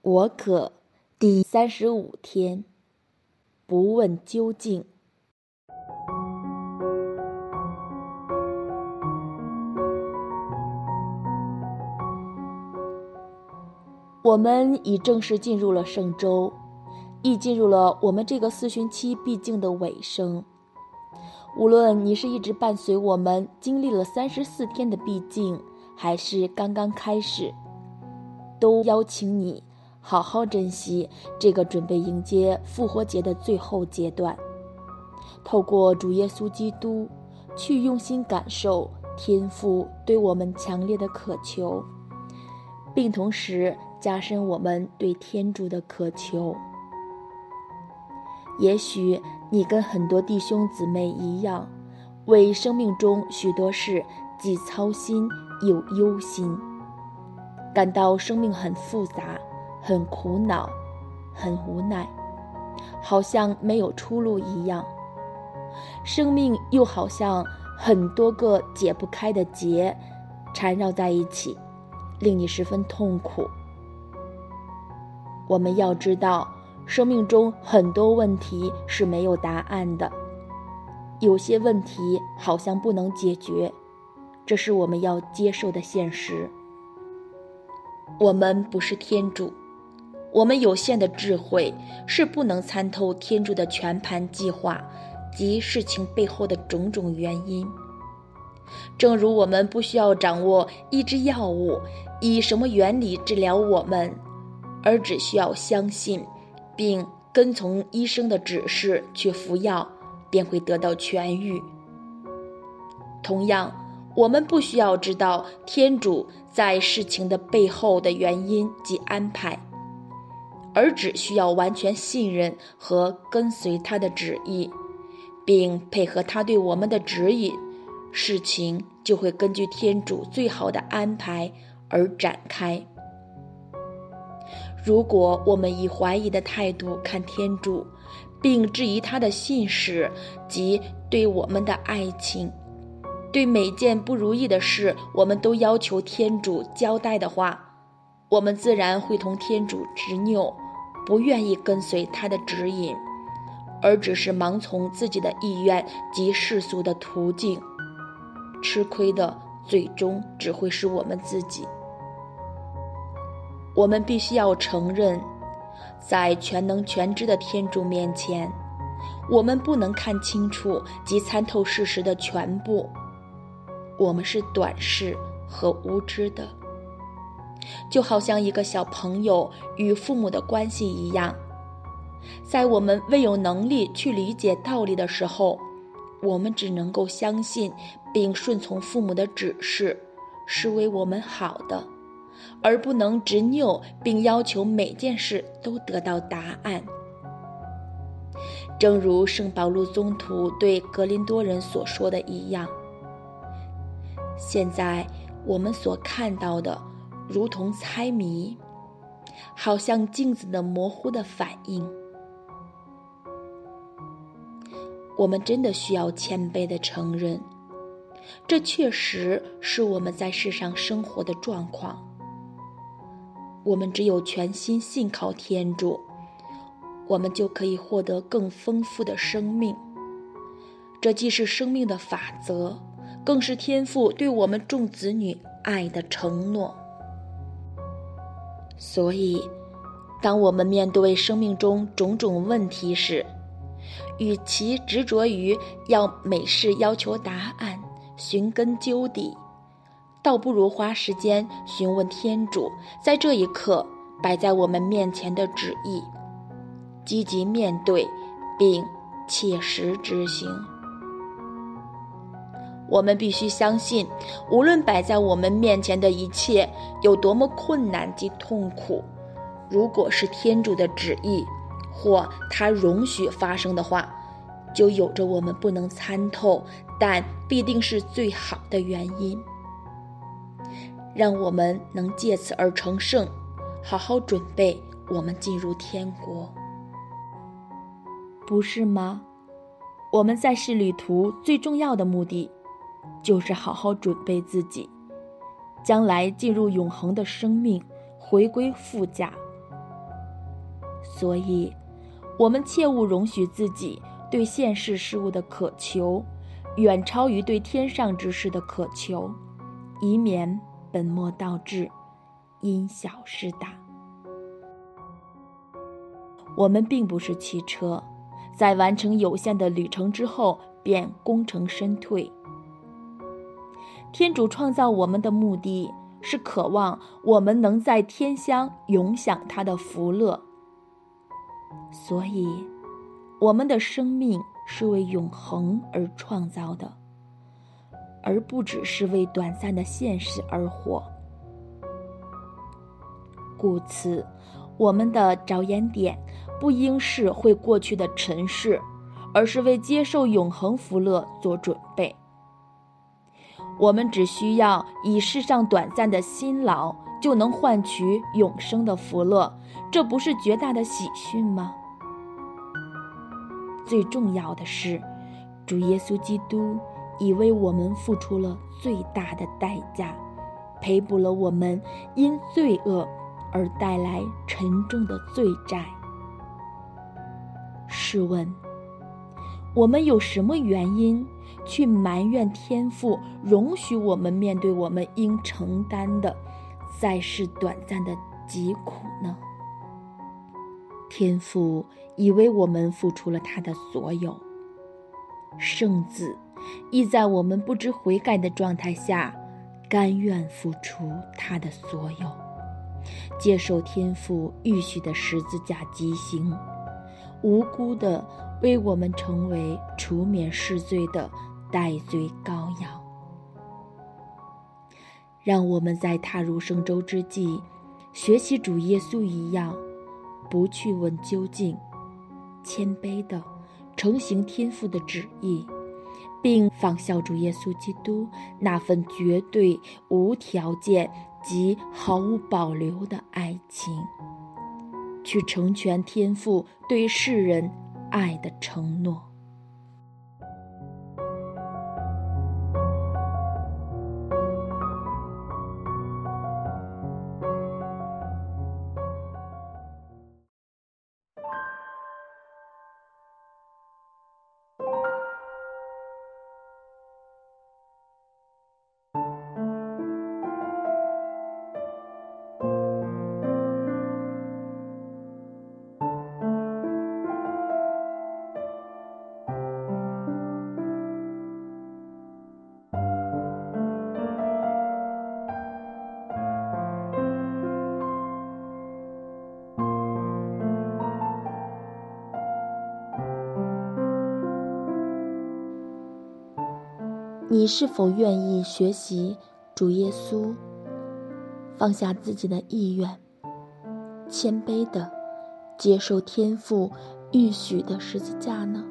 我可第三十五天，不问究竟。我们已正式进入了圣周，亦进入了我们这个四旬期必经的尾声。无论你是一直伴随我们经历了三十四天的必经，还是刚刚开始，都邀请你。好好珍惜这个准备迎接复活节的最后阶段，透过主耶稣基督，去用心感受天父对我们强烈的渴求，并同时加深我们对天主的渴求。也许你跟很多弟兄姊妹一样，为生命中许多事既操心又忧心，感到生命很复杂。很苦恼，很无奈，好像没有出路一样。生命又好像很多个解不开的结，缠绕在一起，令你十分痛苦。我们要知道，生命中很多问题是没有答案的，有些问题好像不能解决，这是我们要接受的现实。我们不是天主。我们有限的智慧是不能参透天主的全盘计划及事情背后的种种原因。正如我们不需要掌握一支药物以什么原理治疗我们，而只需要相信并跟从医生的指示去服药，便会得到痊愈。同样，我们不需要知道天主在事情的背后的原因及安排。而只需要完全信任和跟随他的旨意，并配合他对我们的指引，事情就会根据天主最好的安排而展开。如果我们以怀疑的态度看天主，并质疑他的信使及对我们的爱情，对每件不如意的事，我们都要求天主交代的话，我们自然会同天主执拗。不愿意跟随他的指引，而只是盲从自己的意愿及世俗的途径，吃亏的最终只会是我们自己。我们必须要承认，在全能全知的天主面前，我们不能看清楚及参透事实的全部，我们是短视和无知的。就好像一个小朋友与父母的关系一样，在我们未有能力去理解道理的时候，我们只能够相信并顺从父母的指示，是为我们好的，而不能执拗并要求每件事都得到答案。正如圣保禄宗徒对格林多人所说的一样，现在我们所看到的。如同猜谜，好像镜子的模糊的反应。我们真的需要谦卑的承认，这确实是我们在世上生活的状况。我们只有全心信靠天主，我们就可以获得更丰富的生命。这既是生命的法则，更是天父对我们众子女爱的承诺。所以，当我们面对生命中种种问题时，与其执着于要每事要求答案、寻根究底，倒不如花时间询问天主在这一刻摆在我们面前的旨意，积极面对，并切实执行。我们必须相信，无论摆在我们面前的一切有多么困难及痛苦，如果是天主的旨意，或他容许发生的话，就有着我们不能参透，但必定是最好的原因，让我们能借此而成圣，好好准备我们进入天国，不是吗？我们在世旅途最重要的目的。就是好好准备自己，将来进入永恒的生命，回归副驾，所以，我们切勿容许自己对现世事物的渴求，远超于对天上之事的渴求，以免本末倒置，因小失大。我们并不是汽车，在完成有限的旅程之后便功成身退。天主创造我们的目的是渴望我们能在天乡永享他的福乐。所以，我们的生命是为永恒而创造的，而不只是为短暂的现实而活。故此，我们的着眼点不应是会过去的尘世，而是为接受永恒福乐做准备。我们只需要以世上短暂的辛劳，就能换取永生的福乐，这不是绝大的喜讯吗？最重要的是，主耶稣基督已为我们付出了最大的代价，赔补了我们因罪恶而带来沉重的罪债。试问，我们有什么原因？去埋怨天父容许我们面对我们应承担的在世短暂的疾苦呢？天父已为我们付出了他的所有，圣子亦在我们不知悔改的状态下，甘愿付出他的所有，接受天父预许的十字架极刑，无辜的为我们成为除免世罪的。戴罪羔羊，让我们在踏入圣周之际，学习主耶稣一样，不去问究竟，谦卑的成行天父的旨意，并仿效主耶稣基督那份绝对无条件及毫无保留的爱情，去成全天父对世人爱的承诺。你是否愿意学习主耶稣，放下自己的意愿，谦卑的接受天父预许的十字架呢？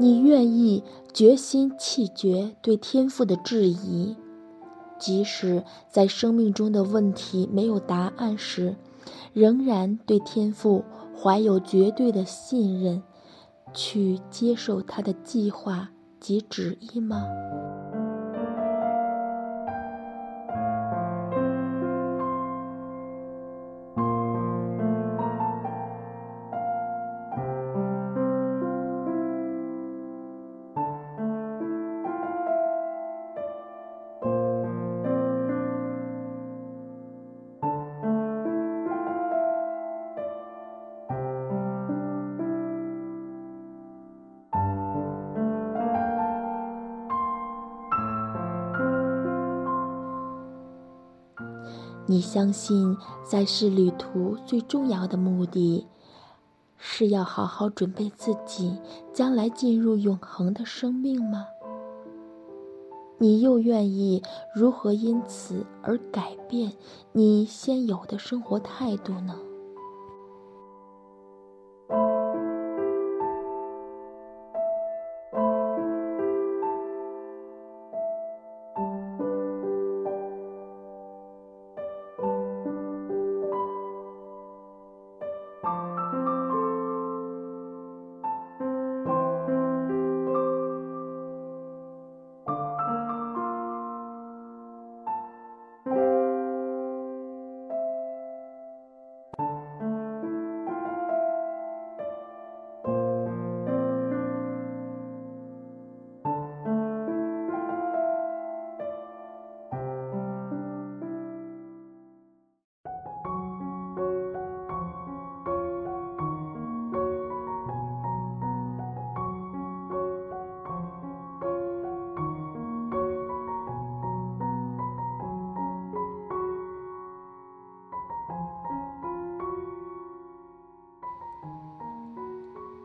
你愿意决心弃绝对天赋的质疑，即使在生命中的问题没有答案时，仍然对天赋怀有绝对的信任，去接受他的计划及旨意吗？你相信在世旅途最重要的目的，是要好好准备自己将来进入永恒的生命吗？你又愿意如何因此而改变你现有的生活态度呢？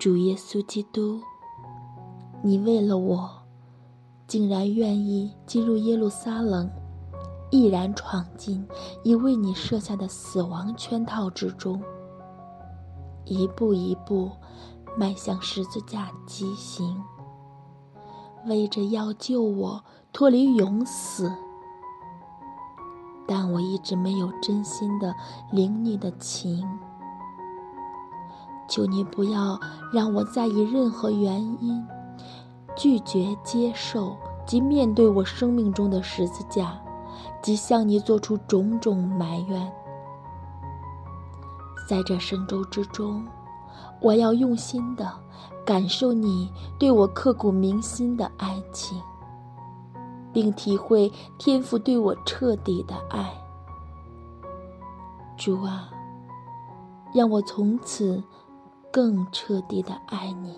主耶稣基督，你为了我，竟然愿意进入耶路撒冷，毅然闯进已为你设下的死亡圈套之中，一步一步迈向十字架极刑，为着要救我脱离永死。但我一直没有真心的领你的情。求你不要让我再以任何原因拒绝接受及面对我生命中的十字架，及向你做出种种埋怨。在这生周之中，我要用心的感受你对我刻骨铭心的爱情，并体会天父对我彻底的爱。主啊，让我从此。更彻底的爱你，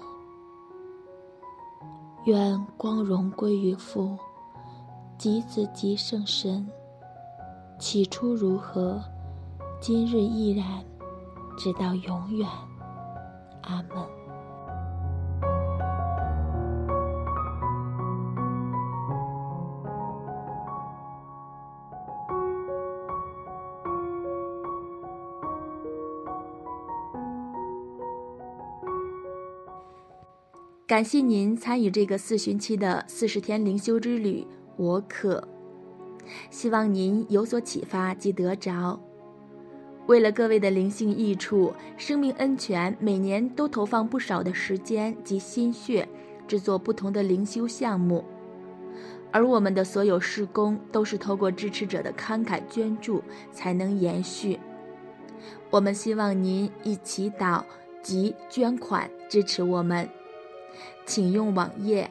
愿光荣归于父，及子及圣神。起初如何，今日依然，直到永远。阿门。感谢您参与这个四旬期的四十天灵修之旅，我可希望您有所启发及得着。为了各位的灵性益处，生命恩泉每年都投放不少的时间及心血，制作不同的灵修项目，而我们的所有施工都是透过支持者的慷慨捐助才能延续。我们希望您一起祷及捐款支持我们。请用网页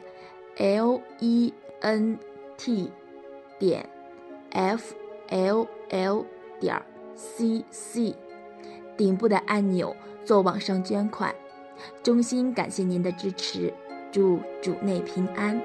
l e n t 点 f l l 点 c c 顶部的按钮做网上捐款。衷心感谢您的支持，祝主内平安。